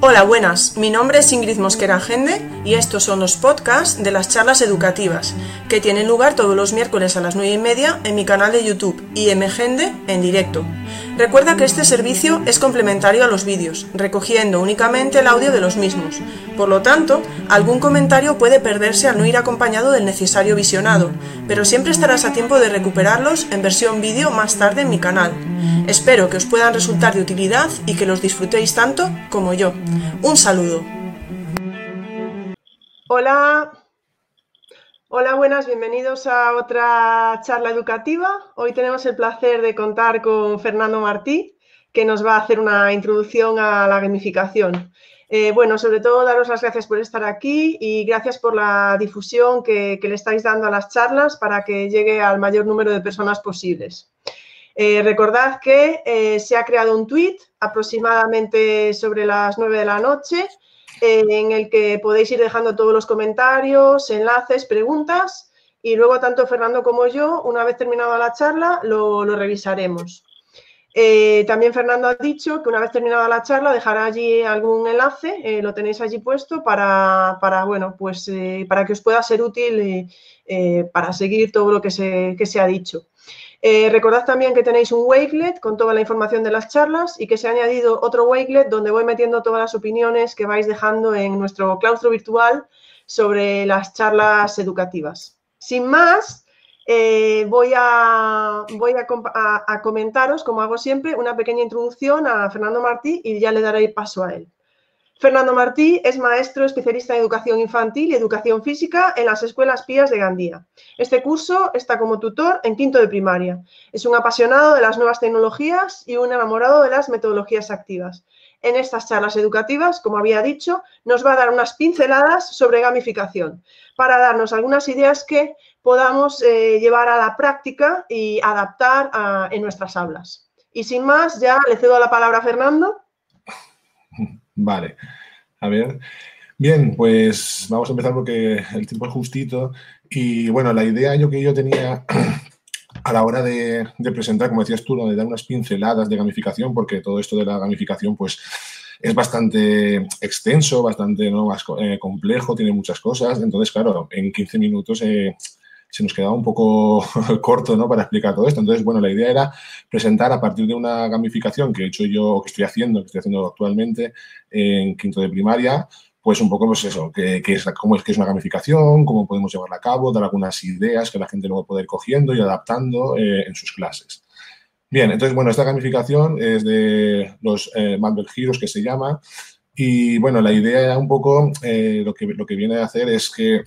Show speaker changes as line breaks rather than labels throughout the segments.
Hola, buenas. Mi nombre es Ingrid Mosquera Gende y estos son los podcasts de las charlas educativas que tienen lugar todos los miércoles a las 9 y media en mi canal de YouTube IMGende en directo. Recuerda que este servicio es complementario a los vídeos, recogiendo únicamente el audio de los mismos. Por lo tanto, algún comentario puede perderse al no ir acompañado del necesario visionado, pero siempre estarás a tiempo de recuperarlos en versión vídeo más tarde en mi canal. Espero que os puedan resultar de utilidad y que los disfrutéis tanto como yo. Un saludo. Hola. Hola, buenas, bienvenidos a otra charla educativa. Hoy tenemos el placer de contar con Fernando Martí, que nos va a hacer una introducción a la gamificación. Eh, bueno, sobre todo daros las gracias por estar aquí y gracias por la difusión que, le estáis dando a las charlas para que llegue al mayor número de personas posibles. Eh, recordad que eh, se ha creado un tweet aproximadamente sobre las 9 de la noche en el que podéis ir dejando todos los comentarios, enlaces, preguntas y luego tanto Fernando como yo, una vez terminada la charla, lo, revisaremos. también Fernando ha dicho que una vez terminada la charla dejará allí algún enlace, lo tenéis allí puesto para, bueno, pues, para que os pueda ser útil para seguir todo lo que se ha dicho. Eh, recordad también que tenéis un Wakelet con toda la información de las charlas y que se ha añadido otro Wakelet donde voy metiendo todas las opiniones que vais dejando en nuestro claustro virtual sobre las charlas educativas. Sin más, eh, voy, a, voy a comentaros, como hago siempre, una pequeña introducción a Fernando Martí y ya le daré paso a él. Fernando Martí es maestro especialista en educación infantil y educación física en las escuelas Pías de Gandía. Este curso está como tutor en quinto de primaria. Es un apasionado de las nuevas tecnologías y un enamorado de las metodologías activas. En estas charlas educativas, como había dicho, nos va a dar unas pinceladas sobre gamificación para darnos algunas ideas que podamos eh, llevar a la práctica y adaptar en nuestras aulas. Y sin más, ya le cedo la palabra a Fernando.
Vale. A ver. Bien, pues vamos a empezar porque el tiempo es justito. Y bueno, la idea yo que yo tenía a la hora de, presentar, como decías tú, de dar unas pinceladas de gamificación, porque todo esto de la gamificación, pues es bastante extenso, bastante ¿no? más eh, complejo, tiene muchas cosas. Entonces, claro, en 15 minutos eh, se nos quedaba un poco corto ¿no? para explicar todo esto. Entonces, bueno, la idea era presentar a partir de una gamificación que he hecho yo, que estoy haciendo, que estoy haciendo actualmente en quinto de primaria, pues un poco pues eso, que, es, cómo es que es una gamificación, cómo podemos llevarla a cabo, dar algunas ideas que la gente luego puede ir cogiendo y adaptando eh, en sus clases. Bien, entonces, bueno, esta gamificación es de los eh, Heroes, que se llama, y bueno, la idea un poco, eh, lo, que, lo que viene a hacer es que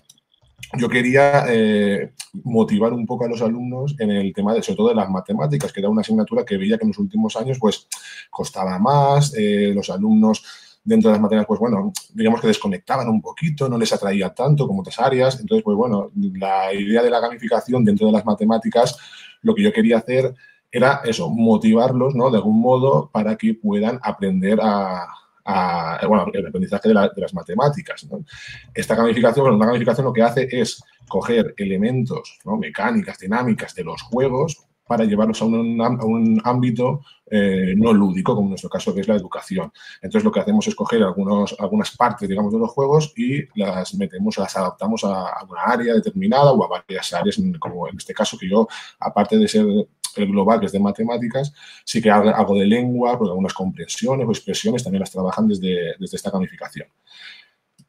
yo quería eh, motivar un poco a los alumnos en el tema, de, sobre todo de las matemáticas, que era una asignatura que veía que en los últimos años pues costaba más, eh, los alumnos dentro de las materias, pues bueno, digamos que desconectaban un poquito, no les atraía tanto como otras áreas. Entonces, pues bueno, la idea de la gamificación dentro de las matemáticas, lo que yo quería hacer era eso, motivarlos, ¿no? De algún modo para que puedan aprender a, bueno, el aprendizaje de, las matemáticas. Esta gamificación, bueno, una gamificación lo que hace es coger elementos, mecánicas, dinámicas de los juegos para llevarlos a un, ámbito eh, no lúdico, como en nuestro caso que es la educación. Entonces lo que hacemos es coger algunas partes, digamos, de los juegos y las metemos, las adaptamos a una área determinada o a varias áreas, como en este caso que yo, aparte de ser el global, que es de matemáticas, sí que hago de lengua, porque algunas comprensiones o expresiones también las trabajan desde, desde esta gamificación.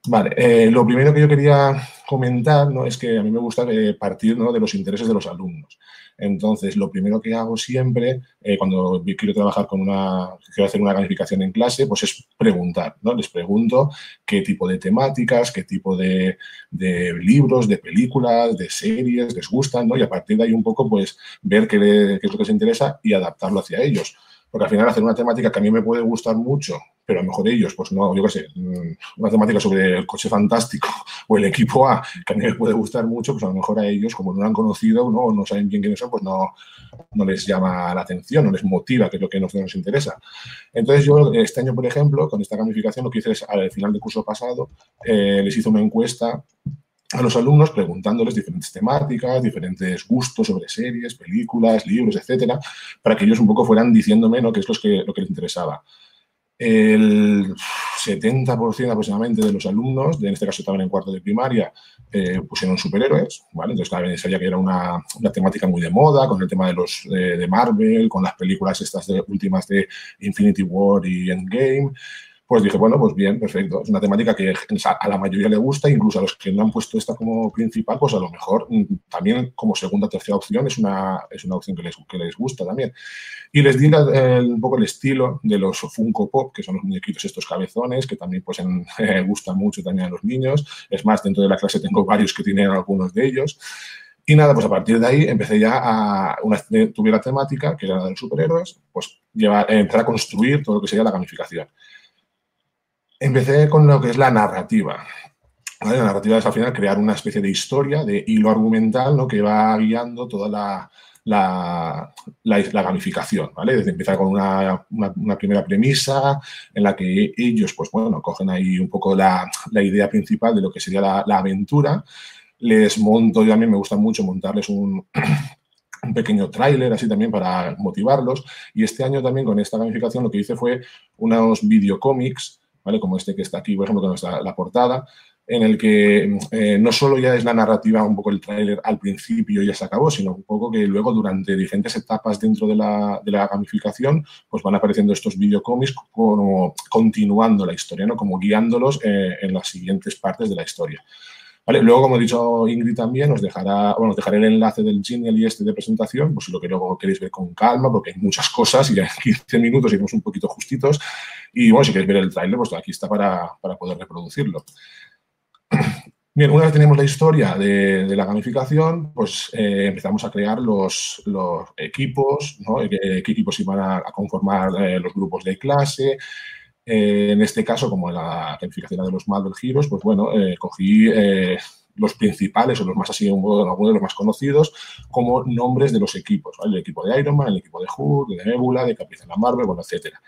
Vale, eh, lo primero que yo quería comentar ¿no? es que a mí me gusta eh, partir ¿no? de los intereses de los alumnos. Entonces, lo primero que hago siempre, eh, cuando quiero trabajar con una, quiero hacer una gamificación en clase, pues es preguntar, ¿no? Les pregunto qué tipo de temáticas, qué tipo de, de libros, de películas, de series les gustan, ¿no? Y a partir de ahí un poco, pues, ver qué, qué es lo que les interesa y adaptarlo hacia ellos. Porque al final hacer una temática que a mí me puede gustar mucho, pero a lo mejor ellos, pues no, yo qué sé, mm, una temática sobre el coche fantástico o el equipo A, que a mí me puede gustar mucho, pues a lo mejor a ellos, como no lo han conocido ¿no? no saben bien quiénes son, pues no, no les llama la atención, no les motiva, que es lo que nos interesa. Entonces yo este año, por ejemplo, con esta gamificación, lo que hice es, al final del curso pasado, eh, les hice una encuesta a los alumnos preguntándoles diferentes temáticas, diferentes gustos sobre series, películas, libros, etcétera, para que ellos un poco fueran diciéndome ¿no? qué es lo que, lo que les interesaba. El 70% aproximadamente de los alumnos, en este caso también en cuarto de primaria, eh, pusieron superhéroes, ¿vale? Entonces, claro, sabía que era una, temática muy de moda, con el tema de los de Marvel, con las películas estas de, últimas de Infinity War y Endgame pues dije, bueno, pues bien, perfecto. Es una temática que a la mayoría le gusta, incluso a los que no han puesto esta como principal, pues a lo mejor mm, también como segunda o tercera opción es una, es una opción que les, que les gusta también. Y les di un poco el estilo de los Funko Pop, que son los muñequitos estos cabezones, que también pues gustan mucho también a los niños. Es más, dentro de la clase tengo varios que tienen algunos de ellos. Y nada, pues a partir de ahí empecé ya a, una vez tuve la temática, que era la de los superhéroes, pues llevar, empezar a construir todo lo que sería la gamificación empecé con lo que es la narrativa. La narrativa es al final crear una especie de historia, de hilo argumental, ¿no? que va guiando toda la, la, la, gamificación, ¿vale? Desde empezar con una, una, primera premisa en la que ellos, pues bueno, cogen ahí un poco la, idea principal de lo que sería la, aventura. Les monto, yo a mí me gusta mucho montarles un, un pequeño tráiler así también para motivarlos. Y este año también con esta gamificación lo que hice fue unos videocómics Como este que está aquí, por ejemplo, con la portada, en el que eh, no solo ya es la narrativa, un poco el tráiler al principio ya se acabó, sino un poco que luego durante diferentes etapas dentro de la, de la gamificación, pues van apareciendo estos videocómics como continuando la historia, ¿no? Como guiándolos eh, en las siguientes partes de la historia. Luego, como ha dicho Ingrid también, os dejará, bueno, os dejaré el enlace del Gmail y este de presentación, pues si lo que luego queréis ver con calma, porque hay muchas cosas y en 15 minutos iremos un poquito justitos. Y bueno, si queréis ver el trailer, pues aquí está para, poder reproducirlo. Bien, una vez tenemos la historia de, la gamificación, pues eh, empezamos a crear los, equipos, ¿no? ¿Qué, equipos iban a, conformar eh, los grupos de clase, eh, en este caso, como en la calificación de los Marvel Heroes, pues bueno, eh, cogí eh, los principales o los más así, algunos de los más conocidos, como nombres de los equipos, El equipo de Iron Man, el equipo de Hulk, de Nebula, de Capitana Marvel, bueno, etcétera.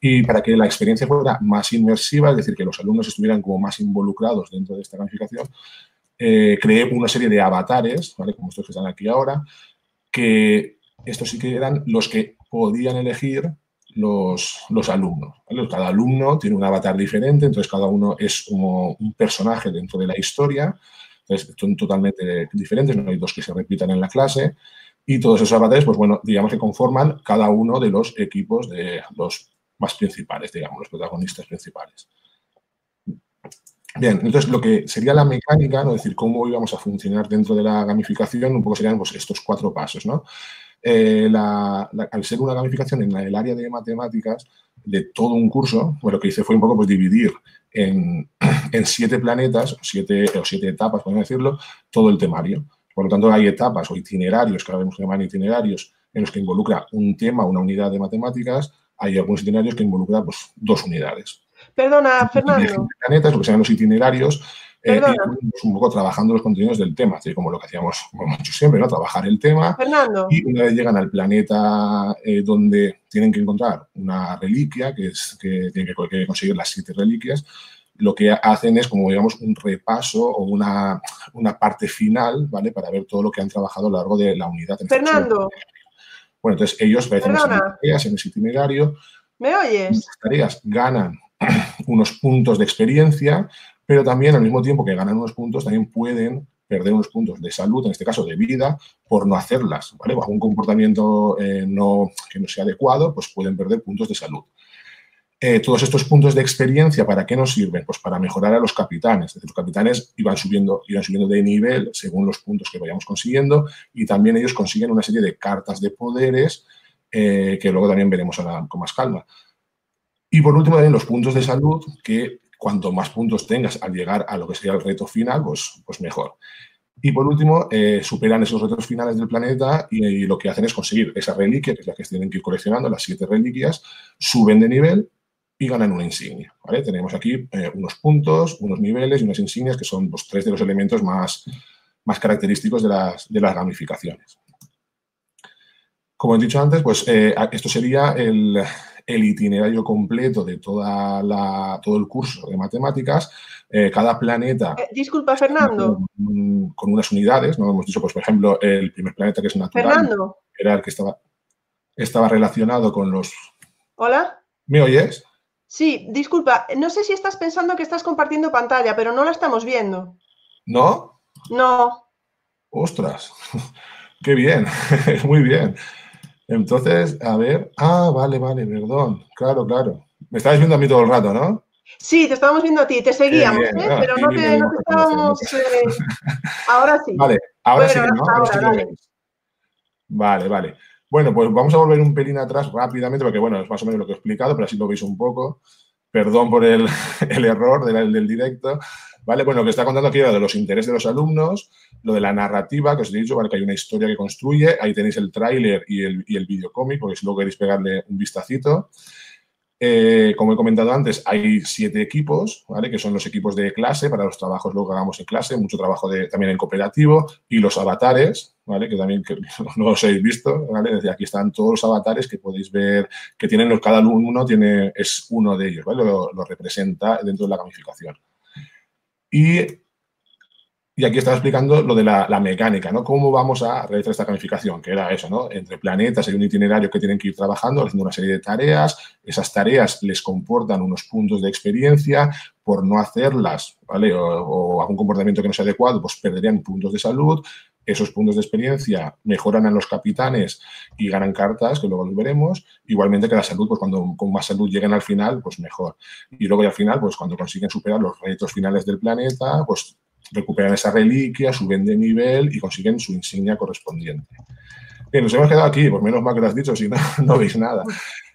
Y para que la experiencia fuera más inmersiva, es decir, que los alumnos estuvieran como más involucrados dentro de esta gamificación, creé una serie de avatares, ¿vale? Como estos que están aquí ahora, que estos sí que eran los que podían elegir los, los alumnos. Cada alumno tiene un avatar diferente, entonces cada uno es como un personaje dentro de la historia. Entonces, son totalmente diferentes, no hay dos que se repitan en la clase. Y todos esos avatares, pues bueno, digamos que conforman cada uno de los equipos de los más principales, digamos, los protagonistas principales. Bien, entonces lo que sería la mecánica, ¿no? es decir, cómo íbamos a funcionar dentro de la gamificación, un poco serían pues, estos cuatro pasos, ¿no? Eh, al ser una gamificación en el área de matemáticas de todo un curso, pues lo que hice fue un poco pues, dividir en, siete planetas, siete, o siete etapas, podemos decirlo, todo el temario. Por lo tanto, hay etapas o itinerarios, que ahora vemos que llaman itinerarios, en los que involucra un tema, una unidad de matemáticas. Hay algunos itinerarios que involucran pues, dos unidades.
Perdona, Fernando.
Planetas, lo que sean los itinerarios, eh, un poco trabajando los contenidos del tema, así como lo que hacíamos mucho siempre, ¿no? Trabajar el tema. Y una vez llegan al planeta eh, donde tienen que encontrar una reliquia, que es que tienen que conseguir las siete reliquias, lo que hacen es como, digamos, un repaso o una, una parte final, ¿vale? Para ver todo lo que han trabajado a lo largo de la unidad.
Fernando.
Bueno, entonces ellos vean tareas en ese itinerario.
¿Me oyes?
Las tareas ganan unos puntos de experiencia, pero también al mismo tiempo que ganan unos puntos, también pueden perder unos puntos de salud, en este caso de vida, por no hacerlas, ¿vale? Bajo un comportamiento eh, no, que no sea adecuado, pues pueden perder puntos de salud. Eh, todos estos puntos de experiencia, ¿para qué nos sirven? Pues para mejorar a los capitanes. los capitanes iban subiendo, iban subiendo de nivel según los puntos que vayamos consiguiendo y también ellos consiguen una serie de cartas de poderes eh, que luego también veremos con más calma. Y por último, también los puntos de salud que cuanto más puntos tengas al llegar a lo que sería el reto final, pues, pues mejor. Y por último, eh, superan esos retos finales del planeta y, lo que hacen es conseguir esa reliquia, que es la que tienen que ir coleccionando, las siete reliquias, suben de nivel y ganan una insignia. Tenemos aquí eh, unos puntos, unos niveles y unas insignias que son los tres de los elementos más, más característicos de las, de las ramificaciones. Como he dicho antes, pues eh, esto sería el, el itinerario completo de toda la, todo el curso de matemáticas. Eh, cada planeta.
Eh, disculpa, Fernando.
Con, unas unidades, ¿no? Hemos dicho, pues, por ejemplo, el primer planeta que es natural.
Fernando.
Era el que estaba, estaba relacionado con los.
Hola.
¿Me oyes?
Sí, disculpa, no sé si estás pensando que estás compartiendo pantalla, pero no la estamos viendo.
¿No?
No.
Ostras, qué bien, muy bien. Entonces, a ver, ah, vale, vale, perdón, claro, claro. Me estabas viendo a mí todo el rato, ¿no?
Sí, te estábamos viendo a ti, te seguíamos, ¿eh? pero no te, estábamos... Eh, ahora sí.
Vale, ahora sí, ¿no? Ahora Vale, vale. Bueno, pues vamos a volver un pelín atrás rápidamente, porque bueno, es más o menos lo que he explicado, pero así lo veis un poco. Perdón por el, error del, del, directo. ¿Vale? Lo que está contando aquí era de los intereses de los alumnos, lo de la narrativa, que os he dicho, ¿vale? que hay una historia que construye. Ahí tenéis el tráiler y el, y el videocómic, porque si luego queréis pegarle un vistacito. Eh, como he comentado antes, hay siete equipos, ¿vale? que son los equipos de clase para los trabajos luego que hagamos en clase, mucho trabajo de, también en cooperativo, y los avatares, ¿vale? que también no los habéis visto. ¿vale? Desde aquí están todos los avatares que podéis ver, que tienen cada alumno tiene, es uno de ellos, ¿vale? lo, lo representa dentro de la gamificación. Y y aquí estaba explicando lo de la, mecánica, ¿no? Cómo vamos a realizar esta gamificación, que era eso, ¿no? Entre planetas hay un itinerario que tienen que ir trabajando, haciendo una serie de tareas. Esas tareas les comportan unos puntos de experiencia. Por no hacerlas, ¿vale? O, algún comportamiento que no sea adecuado, pues perderían puntos de salud. Esos puntos de experiencia mejoran a los capitanes y ganan cartas, que luego los veremos. Igualmente que la salud, pues cuando con más salud lleguen al final, pues mejor. Y luego al final, pues cuando consiguen superar los retos finales del planeta, pues recuperan esa reliquia, suben de nivel y consiguen su insignia correspondiente. Bien, nos hemos quedado aquí, por menos mal que lo has dicho, si no, no veis nada.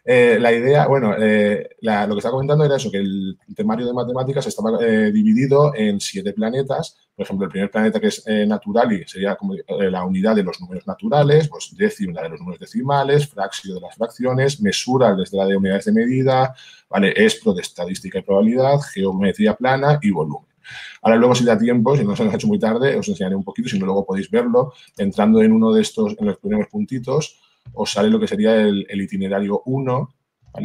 Eh, la idea, bueno, eh, lo que estaba comentando era eso, que el temario de matemáticas estaba eh, dividido en siete planetas. Por ejemplo, el primer planeta que es natural y sería como la unidad de los números naturales, pues décima de los números decimales, fracción de las fracciones, mesura desde la de unidades de medida, ¿vale? Espro de estadística y probabilidad, geometría plana y volumen. Ahora luego si da tiempo, si no se nos ha hecho muy tarde, os enseñaré un poquito, si no luego podéis verlo. Entrando en uno de estos, en los primeros puntitos, os sale lo que sería el, itinerario 1,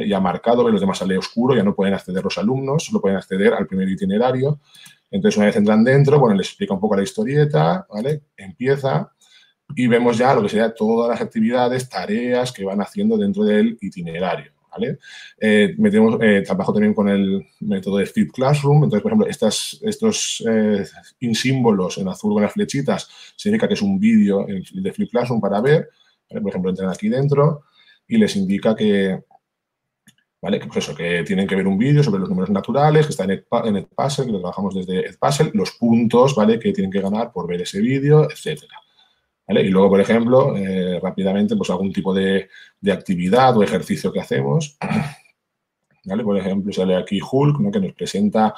ya marcado, los demás sale oscuro, ya no pueden acceder los alumnos, solo pueden acceder al primer itinerario. Entonces, una vez entran dentro, bueno, les explica un poco la historieta, ¿vale? Empieza y vemos ya lo que sería todas las actividades, tareas que van haciendo dentro del itinerario. ¿vale? Eh, metemos, eh, trabajo también con el método de Flip Classroom. Entonces, por ejemplo, estas, estos eh, símbolos en azul con las flechitas significa que es un vídeo de Flip Classroom para ver. Por ejemplo, entran aquí dentro y les indica que, ¿vale? Pues eso, que tienen que ver un vídeo sobre los números naturales, que está en, Edpuzzle, que lo trabajamos desde Edpuzzle, los puntos, ¿vale? Que tienen que ganar por ver ese vídeo, etcétera. Y luego, por ejemplo, eh, rápidamente, pues algún tipo de, actividad o ejercicio que hacemos. ¿Vale? Por ejemplo, sale aquí Hulk, que nos presenta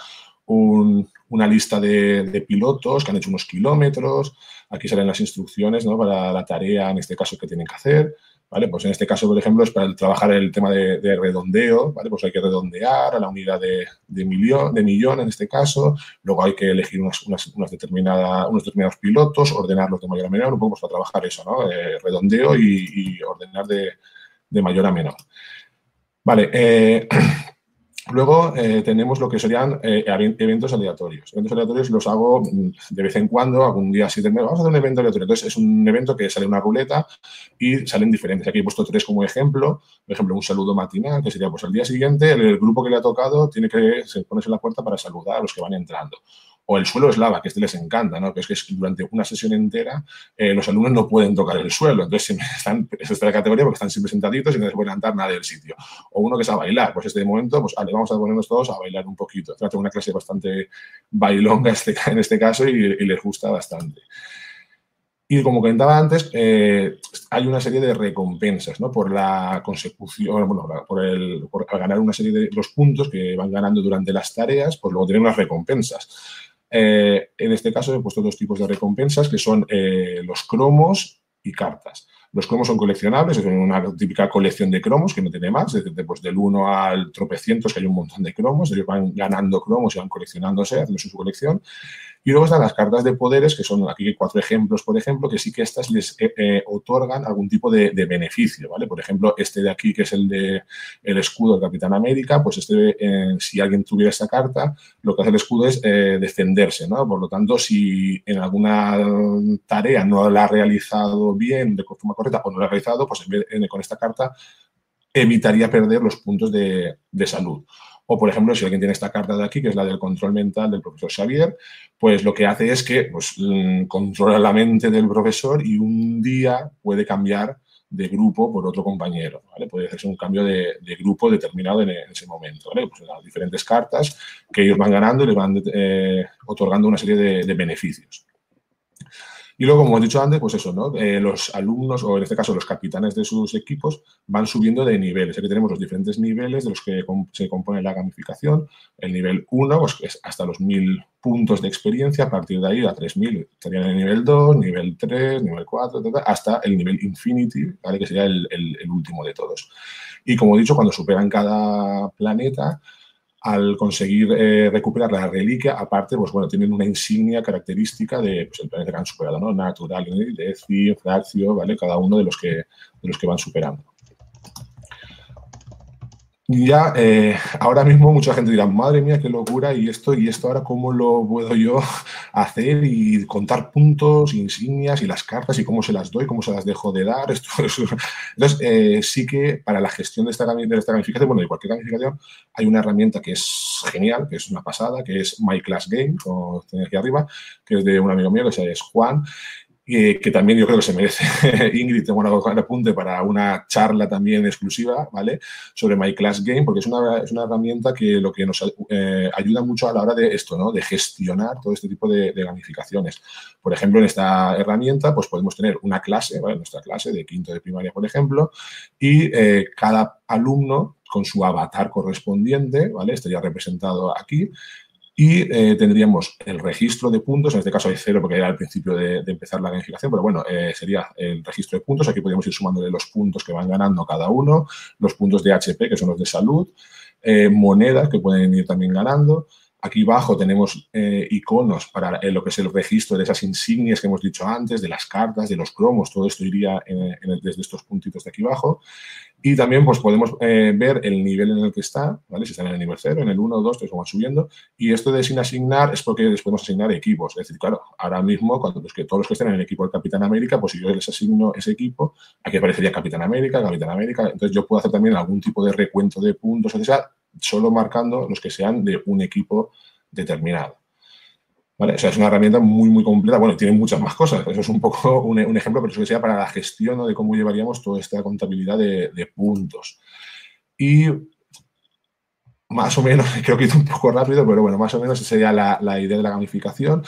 una lista de, pilotos que han hecho unos kilómetros. Aquí salen las instrucciones para la tarea, en este caso, que tienen que hacer. ¿vale? Pues en este caso, por ejemplo, es para trabajar el tema de, redondeo, ¿vale? Pues hay que redondear a la unidad de, millón, de millón en este caso, luego hay que elegir unas, unas, determinadas, unos determinados pilotos, ordenarlos de mayor a menor, un poco pues, para trabajar eso, ¿no? Eh, redondeo y, ordenar de, mayor a menor. Vale, eh, Luego eh, tenemos lo que serían eh, eventos aleatorios. Eventos aleatorios los hago mm, de vez en cuando, algún día así de vamos a hacer un evento aleatorio. Entonces es un evento que sale una ruleta y salen diferentes. Aquí he puesto tres como ejemplo. Por ejemplo, un saludo matinal, que sería pues al día siguiente el, grupo que le ha tocado tiene que ponerse en la puerta para saludar a los que van entrando o el suelo eslava, que este les encanta, ¿no? que es que durante una sesión entera eh, los alumnos no pueden tocar el suelo, entonces están, es esta categoría porque están siempre sentaditos y no les pueden levantar nada del sitio. O uno que es a bailar, pues este momento, pues vale, vamos a ponernos todos a bailar un poquito. Tengo una clase bastante bailonga este, en este caso y, les gusta bastante. Y como comentaba antes, eh, hay una serie de recompensas ¿no? por la consecución, bueno, por, el, por ganar una serie de los puntos que van ganando durante las tareas, pues luego tienen unas recompensas. Eh, en este caso he puesto dos tipos de recompensas que son eh, los cromos y cartas. Los cromos son coleccionables, es una típica colección de cromos que no tiene más, desde pues, del 1 al tropecientos, que hay un montón de cromos, ellos van ganando cromos y van coleccionándose, haciendo su colección. Y luego están las cartas de poderes, que son aquí cuatro ejemplos, por ejemplo, que sí que estas les eh, eh, otorgan algún tipo de, beneficio, ¿vale? Por ejemplo, este de aquí, que es el de el escudo del Capitán América, pues este, eh, si alguien tuviera esta carta, lo que hace el escudo es defenderse, ¿no? Por lo tanto, si en alguna tarea no la ha realizado bien, de forma correcta, o no la ha realizado, pues con esta carta evitaría perder los puntos de, de salud. O, por ejemplo, si alguien tiene esta carta de aquí, que es la del control mental del profesor Xavier, pues lo que hace es que pues, mm, controla la mente del profesor y un día puede cambiar de grupo por otro compañero. Puede hacerse un cambio de, grupo determinado en, ese momento, ¿vale? Pues las diferentes cartas que ellos van ganando y le van eh, otorgando una serie de beneficios. Y luego, como he dicho antes, pues eso, ¿no? Eh, los alumnos, o en este caso los capitanes de sus equipos, van subiendo de niveles. Aquí tenemos los diferentes niveles de los que se compone la gamificación. El nivel 1, pues es hasta los 1000 puntos de experiencia. A partir de ahí, a 3000 estarían el nivel 2, nivel 3, nivel 4, hasta el nivel Infinity, ¿vale? que sería el último de todos. Y como he dicho, cuando superan cada planeta, al conseguir eh, recuperar la reliquia, aparte, pues bueno, tienen una insignia característica de pues, el planeta que han superado, ¿no? Natural, Deci, Fraccio, ¿vale? Cada uno de los que, de los que van superando ya eh, ahora mismo mucha gente dirá, madre mía, qué locura, y esto, y esto ahora cómo lo puedo yo hacer y contar puntos, insignias y las cartas y cómo se las doy, cómo se las dejo de dar. Esto, Entonces, eh, sí que para la gestión de esta, de esta gamificación, bueno, de cualquier gamificación, hay una herramienta que es genial, que es una pasada, que es My Class Game, como tiene aquí arriba, que es de un amigo mío que es Juan, que también yo creo que se merece Ingrid, tengo una apunte para una charla también exclusiva, ¿vale? Sobre My Class Game, porque es una, es una herramienta que lo que nos eh, ayuda mucho a la hora de esto, ¿no? De gestionar todo este tipo de, gamificaciones. Por ejemplo, en esta herramienta, pues podemos tener una clase, ¿vale? Nuestra clase de quinto de primaria, por ejemplo, y eh, cada alumno con su avatar correspondiente, ¿vale? Estaría representado aquí y eh, tendríamos el registro de puntos, en este caso hay cero porque era al principio de, empezar la gamificación, pero bueno, eh, sería el registro de puntos. Aquí podríamos ir sumándole los puntos que van ganando cada uno, los puntos de HP, que son los de salud, eh, monedas que pueden ir también ganando, Aquí abajo tenemos eh, iconos para eh, lo que es el registro de esas insignias que hemos dicho antes, de las cartas, de los cromos, todo esto iría desde estos puntitos de aquí abajo. Y también pues, podemos eh, ver el nivel en el que está, ¿vale? si están en el nivel 0, en el 1, 2, 3, van subiendo. Y esto de sin asignar es porque les podemos asignar equipos. Es decir, claro, ahora mismo, cuando que todos los que estén en el equipo del Capitán América, pues si yo les asigno ese equipo, aquí aparecería Capitán América, Capitán América. Entonces yo puedo hacer también algún tipo de recuento de puntos, etc solo marcando los que sean de un equipo determinado. O sea, es una herramienta muy, muy completa. Bueno, tiene muchas más cosas. Eso es un poco un, ejemplo, pero eso que sea para la gestión de cómo llevaríamos toda esta contabilidad de, puntos. Y más o menos, creo que he ido un poco rápido, pero bueno, más o menos esa sería la, idea de la gamificación.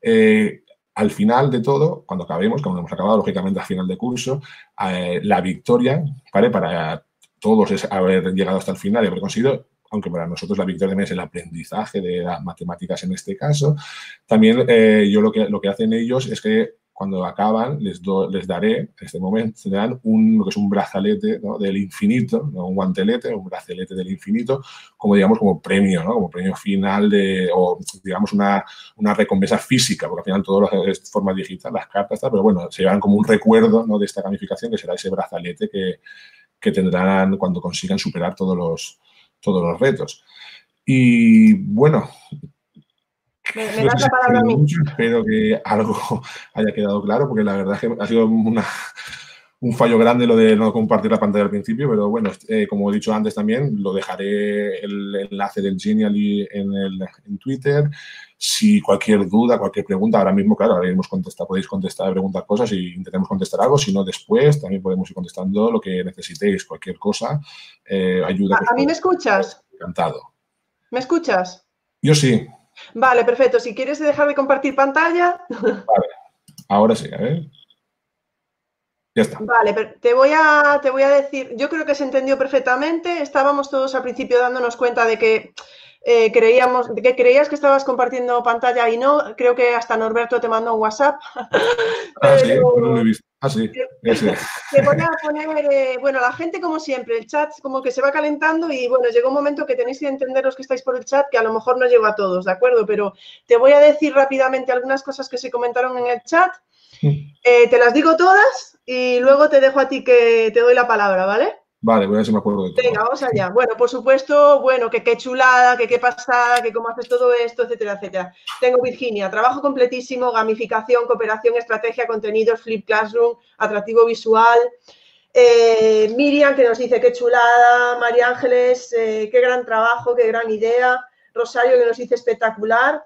Eh, al final de todo, cuando acabemos, cuando hemos acabado, lógicamente al final de curso, eh, la victoria, ¿vale? Para todos es haber llegado hasta el final y haber conseguido, aunque para nosotros la victoria también es el aprendizaje de las matemáticas en este caso, también eh, yo lo que, lo que hacen ellos es que cuando acaban les, les daré, en este momento, se dan un, lo que es un brazalete del infinito, un guantelete, un brazalete del infinito, como digamos como premio, ¿no? como premio final de, o digamos una, una recompensa física, porque al final todo lo es forma digital, las cartas, pero bueno, se llevan como un recuerdo ¿no? de esta gamificación que será ese brazalete que, que tendrán cuando consigan superar todos los, todos los retos. Y bueno,
me, das la palabra a mí.
Espero que algo haya quedado claro, porque la verdad es que ha sido un fallo grande lo de no compartir la pantalla al principio, pero bueno, eh, como he dicho antes también, lo dejaré el enlace del Genially en, el, en Twitter. Si cualquier duda, cualquier pregunta, ahora mismo, claro, ahora contestar, podéis contestar, preguntar cosas y intentemos contestar algo. Si no, después también podemos ir contestando lo que necesitéis, cualquier cosa. Eh, ayuda.
¿A, mí me escuchas?
Encantado.
¿Me escuchas?
Yo sí.
Vale, perfecto. Si quieres dejar de compartir pantalla.
Vale. Ahora sí, a ver. Ya está.
Vale, te voy, a, te voy a decir, yo creo que se entendió perfectamente. Estábamos todos al principio dándonos cuenta de que eh, creíamos, que creías que estabas compartiendo pantalla y no, creo que hasta Norberto te mandó un WhatsApp.
Ah, sí, no lo he visto. Ah, sí,
Te voy a poner, eh, bueno, la gente como siempre, el chat como que se va calentando y bueno, llegó un momento que tenéis que entender los que estáis por el chat, que a lo mejor no llego a todos, ¿de acuerdo? Pero te voy a decir rápidamente algunas cosas que se comentaron en el chat. Mm. Eh, te las digo todas y luego te dejo a ti que te doy la palabra, ¿vale?
Vale, voy a ver si me acuerdo de todo.
Venga, vamos allá. Bueno, por supuesto, bueno, que qué chulada, que qué pasada, que cómo haces todo esto, etcétera, etcétera. Tengo Virginia, trabajo completísimo, gamificación, cooperación, estrategia, contenidos, flip classroom, atractivo visual. Eh, Miriam, que nos dice qué chulada. María Ángeles, eh, qué gran trabajo, qué gran idea. Rosario, que nos dice espectacular.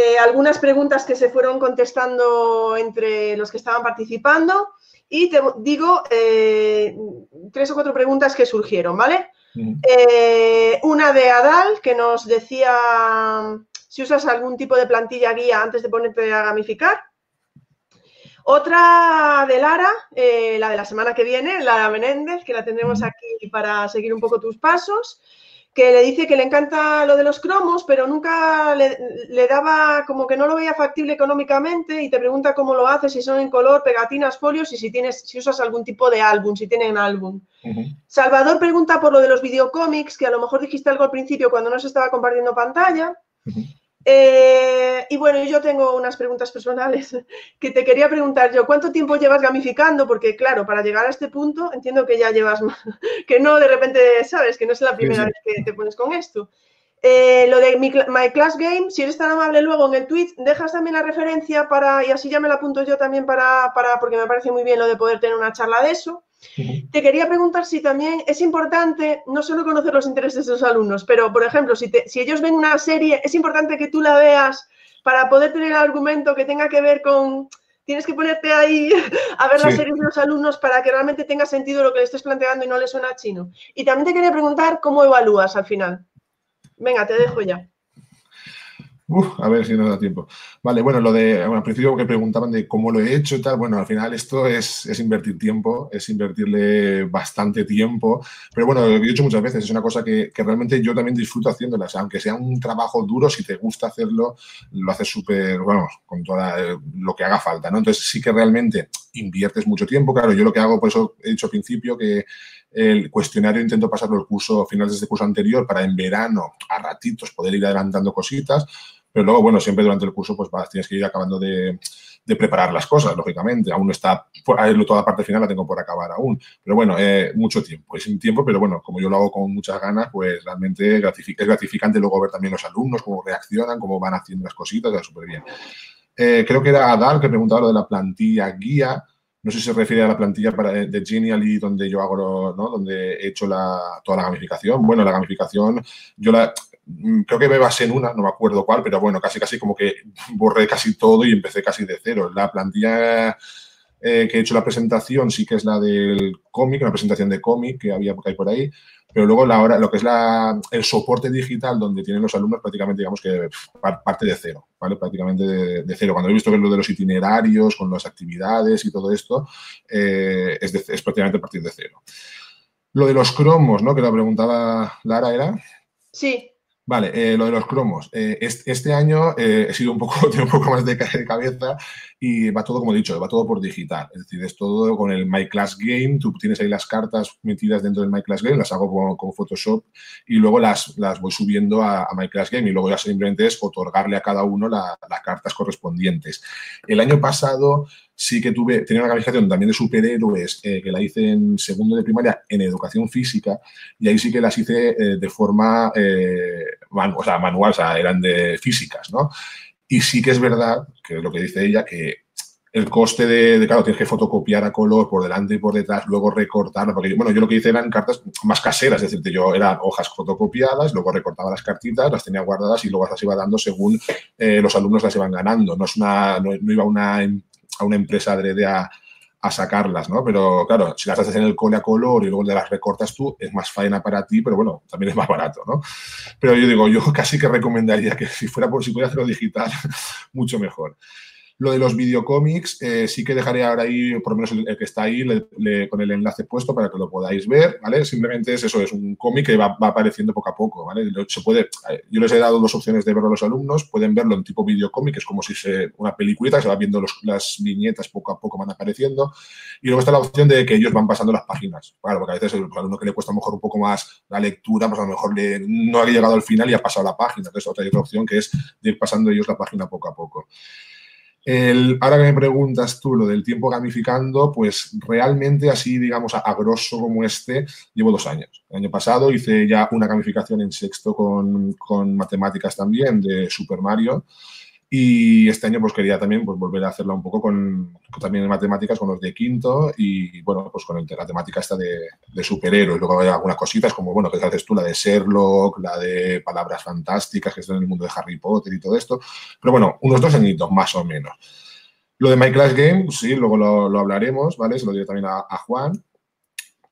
Eh, algunas preguntas que se fueron contestando entre los que estaban participando. Y te digo tres o cuatro preguntas que surgieron, ¿vale? una de Adal, que nos decía si usas algún tipo de plantilla guía antes de ponerte a gamificar. Otra de Lara, eh, la de la semana que viene, Lara Menéndez, que la tendremos aquí para seguir un poco tus pasos, que le dice que le encanta lo de los cromos, pero nunca le, daba como que no lo veía factible económicamente y te pregunta cómo lo hace, si son en color, pegatinas, folios y si tienes, si usas algún tipo de álbum, si tienen álbum. Salvador pregunta por lo de los videocómics, que a lo mejor dijiste algo al principio cuando no se estaba compartiendo pantalla. Eh, y bueno, yo tengo unas preguntas personales que te quería preguntar yo. ¿Cuánto tiempo llevas gamificando? Porque claro, para llegar a este punto entiendo que ya llevas más, que no de repente sabes que no es la primera vez que te pones con esto. Eh, lo de My Class Game, si eres tan amable luego en el tweet, dejas también la referencia para, y así ya me la apunto yo también para, para, porque me parece muy bien lo de poder tener una charla de eso. Te quería preguntar si también es importante no solo conocer los intereses de los alumnos, pero por ejemplo, si, si ellos ven una serie, es importante que tú la veas para poder tener el argumento que tenga que ver con, tienes que ponerte ahí a ver las series de los alumnos para que realmente tenga sentido lo que le estés planteando y no le suena chino. Y también te quería preguntar cómo evalúas al final. Venga, te dejo ya.
Uf, a ver si nos da tiempo. Vale, bueno, lo de, bueno, al principio que preguntaban de cómo lo he hecho y tal, bueno, al final esto es, es, invertir tiempo, es invertirle bastante tiempo, pero bueno, lo he dicho muchas veces, es una cosa que, que realmente yo también disfruto haciéndola, o sea, aunque sea un trabajo duro, si te gusta hacerlo, lo haces súper, vamos, con todo lo que haga falta, ¿no? Entonces sí que realmente inviertes mucho tiempo, claro, yo lo que hago, por eso he dicho al principio que el cuestionario intento pasarlo el curso, finales de este curso anterior, para en verano, a ratitos, poder ir adelantando cositas, pero luego, bueno, siempre durante el curso, pues vas, tienes que ir acabando de, preparar las cosas, lógicamente. Aún no está, toda la parte final la tengo por acabar aún. Pero bueno, eh, mucho tiempo. Es un tiempo, pero bueno, como yo lo hago con muchas ganas, pues realmente es gratificante luego ver también los alumnos, cómo reaccionan, cómo van haciendo las cositas, está súper bien. Eh, creo que era Adal que preguntaba lo de la plantilla guía. No sé si se refiere a la plantilla para, de Genially, donde yo hago, ¿no? donde he hecho la, toda la gamificación. Bueno, la gamificación, yo la, creo que me basé en una, no me acuerdo cuál, pero bueno, casi casi como que borré casi todo y empecé casi de cero. La plantilla eh, que he hecho la presentación sí que es la del cómic, una presentación de cómic que había por ahí, pero luego la hora, lo que es el soporte digital donde tienen los alumnos prácticamente digamos que parte de cero, ¿vale? Prácticamente de, cero. Cuando he visto que lo de los itinerarios, con las actividades y todo esto, eh, es, es prácticamente partir de cero. Lo de los cromos, ¿no? Que la preguntaba Lara, ¿era?
Sí.
Vale, eh, lo de los cromos. Eh, este, año eh, he sido un poco, tengo un poco más de, cabeza y va todo, como he dicho, va todo por digital. Es decir, es todo con el My Class Game. Tú tienes ahí las cartas metidas dentro del My Class Game, las hago con, Photoshop y luego las, las voy subiendo a, a, My Class Game y luego ya simplemente es otorgarle a cada uno las cartas correspondientes. El año pasado sí que tuve, tenía una calificación también de superhéroes eh, que la hice en segundo de primaria en educación física y ahí sí que las hice eh, de forma eh, o sea, manual, o sea, eran de físicas, ¿no? Y sí que es verdad, que es lo que dice ella, que el coste de, claro, tienes que fotocopiar a color por delante y por detrás, luego recortarlo, porque bueno, yo lo que hice eran cartas más caseras, es decir, yo eran hojas fotocopiadas, luego recortaba las cartitas, las tenía guardadas y luego las iba dando según los alumnos las iban ganando. No es una, no, no iba una a una empresa adrede a, a sacarlas, ¿no? Pero claro, si las haces en el cole a color y luego las recortas tú, es más faena para ti, pero bueno, también es más barato, ¿no? Pero yo digo, yo casi que recomendaría que si fuera por si pudiera hacerlo digital, mucho mejor. Lo de los videocómics, eh, sí que dejaré ahora ahí, por lo menos el, que está ahí, con el enlace puesto para que lo podáis ver, ¿vale? Simplemente es eso, es un cómic que va, apareciendo poco a poco, ¿vale? Se puede, eh, yo les he dado dos opciones de verlo a los alumnos, pueden verlo en tipo videocómic, es como si se, una peliculita, se va viendo las viñetas poco a poco van apareciendo, y luego está la opción de que ellos van pasando las páginas, claro, porque a veces el alumno que le cuesta a lo mejor un poco más la lectura, pues a lo mejor le, no ha llegado al final y ha pasado la página, entonces otra, otra opción que es de ir pasando ellos la página poco a poco ahora que me preguntas tú lo del tiempo gamificando, pues realmente así, digamos, a, grosso como este, llevo dos años. El año pasado hice ya una gamificación en sexto con, matemáticas también de Super Mario. Y este año pues quería también pues, volver a hacerla un poco con, también en matemáticas con los de quinto y bueno, pues con el, la temática esta de, superhéroes. Luego hay algunas cositas como, bueno, que haces tú, la de Sherlock, la de palabras fantásticas que están en el mundo de Harry Potter y todo esto. Pero bueno, unos dos añitos más o menos. Lo de My Class Game, sí, luego lo, hablaremos, ¿vale? Se lo diré también a, a Juan.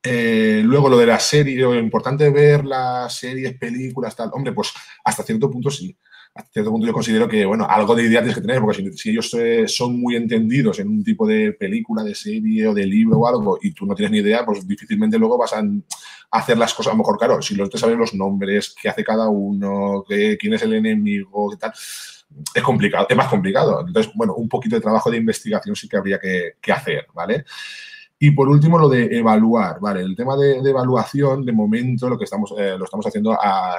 Eh, luego lo de la serie, lo importante ver las series, películas, tal. Hombre, pues hasta cierto punto sí a cierto punto yo considero que, bueno, algo de idea tienes que tener, porque si, ellos eh, son muy entendidos en un tipo de película, de serie o de libro o algo, y tú no tienes ni idea, pues difícilmente luego vas a hacer las cosas, a lo mejor, claro, si los te saben los nombres, qué hace cada uno, qué, quién es el enemigo, qué tal, es complicado, es más complicado. Entonces, bueno, un poquito de trabajo de investigación sí que habría que, hacer, ¿vale? Y por último, lo de evaluar, ¿vale? El tema de, evaluación, de momento, lo que estamos, eh, lo estamos haciendo a,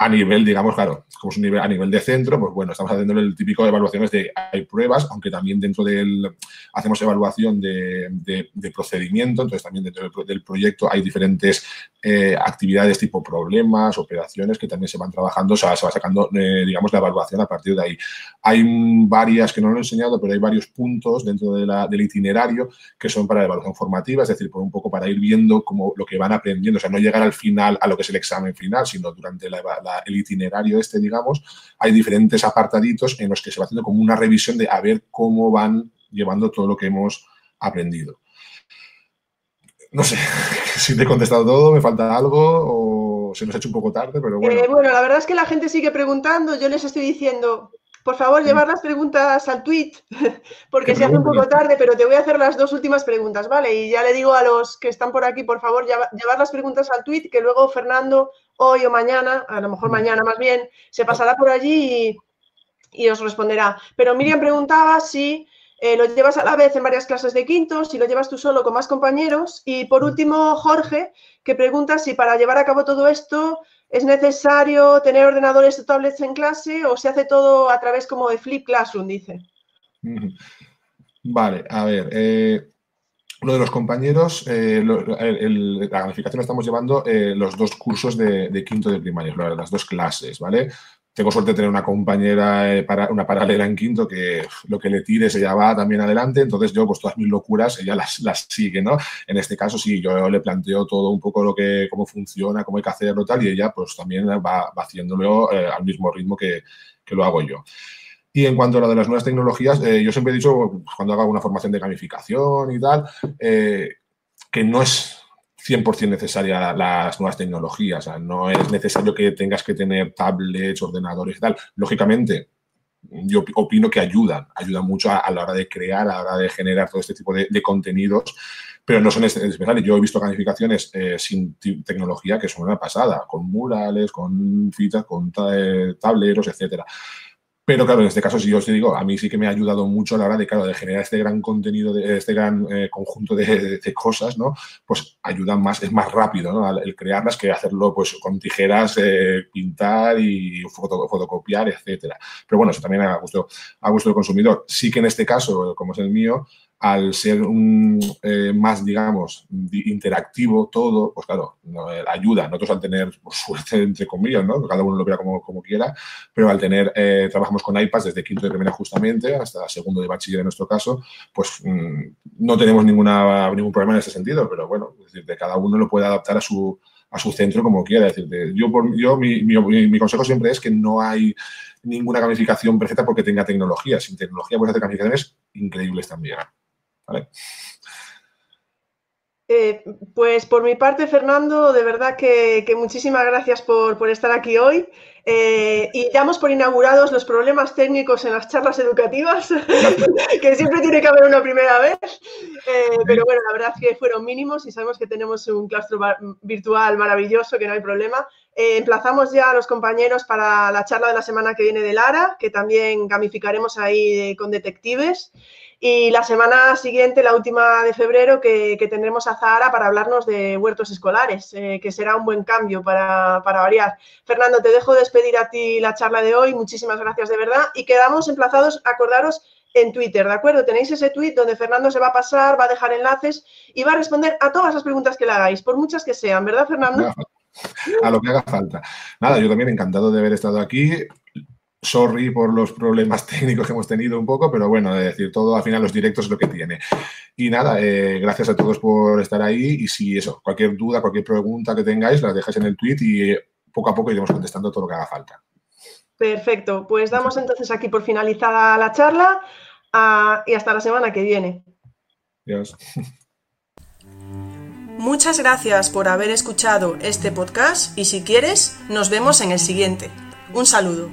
a nivel, digamos, claro, como es un nivel, a nivel de centro, pues bueno, estamos haciendo el típico de evaluaciones de hay pruebas, aunque también dentro del hacemos evaluación de, de, procedimiento, entonces también dentro del, proyecto hay diferentes eh, actividades tipo problemas, operaciones que también se van trabajando, o sea, se va sacando, eh, digamos, la evaluación a partir de ahí. Hay varias que no lo he enseñado, pero hay varios puntos dentro de la, del itinerario que son para evaluación formativa, es decir, por un poco para ir viendo cómo lo que van aprendiendo, o sea, no llegar al final a lo que es el examen final, sino durante la, el itinerario este, digamos, hay diferentes apartaditos en los que se va haciendo como una revisión de a ver cómo van llevando todo lo que hemos aprendido no sé si te he contestado todo, me falta algo o se nos ha hecho un poco tarde, pero bueno.
Eh, bueno, la verdad es que la gente sigue preguntando, yo les estoy diciendo, por favor, llevar las preguntas al tweet, porque se hace un poco tarde, pero te voy a hacer las dos últimas preguntas, ¿vale? Y ya le digo a los que están por aquí, por favor, llevar las preguntas al tweet, que luego Fernando, hoy o mañana, a lo mejor mañana más bien, se pasará por allí y, y os responderá. Pero Miriam preguntaba si eh, lo llevas a la vez en varias clases de quinto, si lo llevas tú solo con más compañeros. Y por último, Jorge, que pregunta si para llevar a cabo todo esto es necesario tener ordenadores o tablets en clase o se hace todo a través como de Flip Classroom, dice.
Vale, a ver. Eh, lo de los compañeros, eh, la gamificación estamos llevando los dos cursos de, de, quinto de primaria, las dos clases, ¿vale? Tengo suerte de tener una compañera, eh, para, una paralela en quinto, que lo que le tires ella va también adelante, entonces yo pues todas mis locuras ella las, las sigue, ¿no? En este caso sí, yo le planteo todo un poco lo que, cómo funciona, cómo hay que hacerlo tal, y ella pues también va, va haciéndolo eh, al mismo ritmo que, que, lo hago yo. Y en cuanto a lo de las nuevas tecnologías, eh, yo siempre he dicho, cuando hago una formación de gamificación y tal, que no es 100% necesaria las nuevas tecnologías. no es necesario que tengas que tener tablets, ordenadores y tal. Lógicamente, yo opino que ayudan, ayudan mucho a, la hora de crear, a la hora de generar todo este tipo de, contenidos, pero no son especiales. Yo he visto calificaciones eh, sin tecnología que son una pasada, con murales, con fitas, con tableros, etcétera. Pero claro, en este caso, si yo os digo, a mí sí que me ha ayudado mucho a la hora de, claro, de generar este gran contenido, de, este gran eh, conjunto de, cosas, ¿no? Pues ayudan más, es más rápido, ¿no? El crearlas que hacerlo, pues, con tijeras, eh, pintar y fotocopiar, etcétera. Pero bueno, eso también a gusto, a gusto del consumidor. Sí que en este caso, como es el mío, al ser un, eh, más, digamos, interactivo todo, pues claro, eh, ayuda. Nosotros al tener suerte, entre comillas, ¿no? cada uno lo vea como, como quiera, pero al tener, eh, trabajamos con iPads desde quinto de primera justamente hasta segundo de bachiller en nuestro caso, pues mm, no tenemos ninguna, ningún problema en ese sentido, pero bueno, es cada uno lo puede adaptar a su, a su centro como quiera. Es decir, yo, por, yo mi, mi, mi, consejo siempre es que no hay ninguna gamificación perfecta porque tenga tecnología. Sin tecnología puedes hacer gamificaciones increíbles también.
Eh, pues por mi parte, Fernando, de verdad que, muchísimas gracias por, estar aquí hoy. Eh, y damos por inaugurados los problemas técnicos en las charlas educativas, que siempre tiene que haber una primera vez. Eh, pero bueno, la verdad es que fueron mínimos y sabemos que tenemos un claustro virtual maravilloso, que no hay problema. emplazamos ya a los compañeros para la charla de la semana que viene de Lara, que también gamificaremos ahí con detectives. Y la semana siguiente, la última de febrero, que, tendremos a Zahara para hablarnos de huertos escolares, eh, que será un buen cambio para, variar. Fernando, te dejo despedir a ti la charla de hoy. Muchísimas gracias de verdad. Y quedamos emplazados, acordaros, en Twitter, ¿de acuerdo? Tenéis ese tweet donde Fernando se va a pasar, va a dejar enlaces y va a responder a todas las preguntas que le hagáis, por muchas que sean, ¿verdad, Fernando?
A lo que haga falta. Nada, yo también encantado de haber estado aquí sorry por los problemas técnicos que hemos tenido un poco, pero bueno, es decir, todo al final los directos es lo que tiene. Y nada, eh, gracias a todos por estar ahí y si eso, cualquier duda, cualquier pregunta que tengáis, la dejáis en el tweet y poco a poco iremos contestando todo lo que haga falta.
Perfecto, pues damos entonces aquí por finalizada la charla ah, y hasta la semana que viene.
Adiós.
Muchas gracias por haber escuchado este podcast y si quieres, nos vemos en el siguiente. Un saludo.